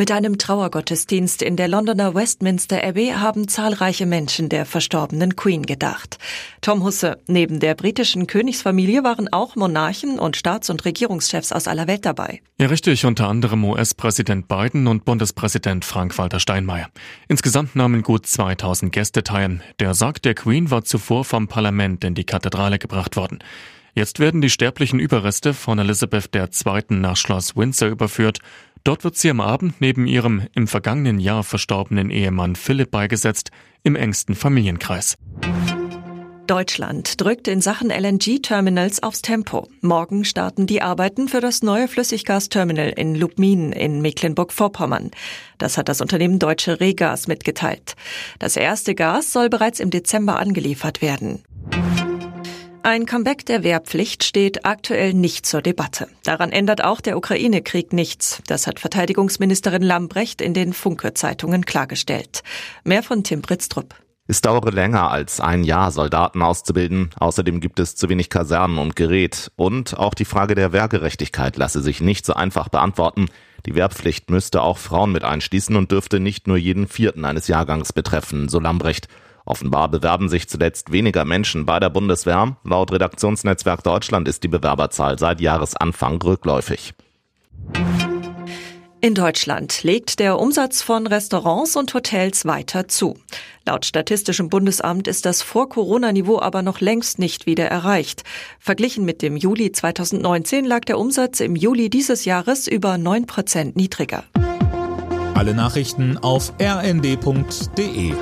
Mit einem Trauergottesdienst in der Londoner Westminster Abbey haben zahlreiche Menschen der verstorbenen Queen gedacht. Tom Husse, neben der britischen Königsfamilie waren auch Monarchen und Staats- und Regierungschefs aus aller Welt dabei. Ja, richtig, unter anderem US-Präsident Biden und Bundespräsident Frank-Walter Steinmeier. Insgesamt nahmen gut 2000 Gäste teil. Der Sarg der Queen war zuvor vom Parlament in die Kathedrale gebracht worden. Jetzt werden die sterblichen Überreste von Elizabeth II. nach Schloss Windsor überführt. Dort wird sie am Abend neben ihrem im vergangenen Jahr verstorbenen Ehemann Philipp beigesetzt, im engsten Familienkreis. Deutschland drückt in Sachen LNG-Terminals aufs Tempo. Morgen starten die Arbeiten für das neue Flüssiggasterminal in Lubmin in Mecklenburg-Vorpommern. Das hat das Unternehmen Deutsche Regas mitgeteilt. Das erste Gas soll bereits im Dezember angeliefert werden. Ein Comeback der Wehrpflicht steht aktuell nicht zur Debatte. Daran ändert auch der Ukraine-Krieg nichts. Das hat Verteidigungsministerin Lambrecht in den Funke-Zeitungen klargestellt. Mehr von Tim Britztrup. Es dauere länger als ein Jahr, Soldaten auszubilden. Außerdem gibt es zu wenig Kasernen und Gerät. Und auch die Frage der Wehrgerechtigkeit lasse sich nicht so einfach beantworten. Die Wehrpflicht müsste auch Frauen mit einschließen und dürfte nicht nur jeden Vierten eines Jahrgangs betreffen, so Lambrecht. Offenbar bewerben sich zuletzt weniger Menschen bei der Bundeswehr. Laut Redaktionsnetzwerk Deutschland ist die Bewerberzahl seit Jahresanfang rückläufig. In Deutschland legt der Umsatz von Restaurants und Hotels weiter zu. Laut Statistischem Bundesamt ist das Vor-Corona-Niveau aber noch längst nicht wieder erreicht. Verglichen mit dem Juli 2019 lag der Umsatz im Juli dieses Jahres über 9 Prozent niedriger. Alle Nachrichten auf rnd.de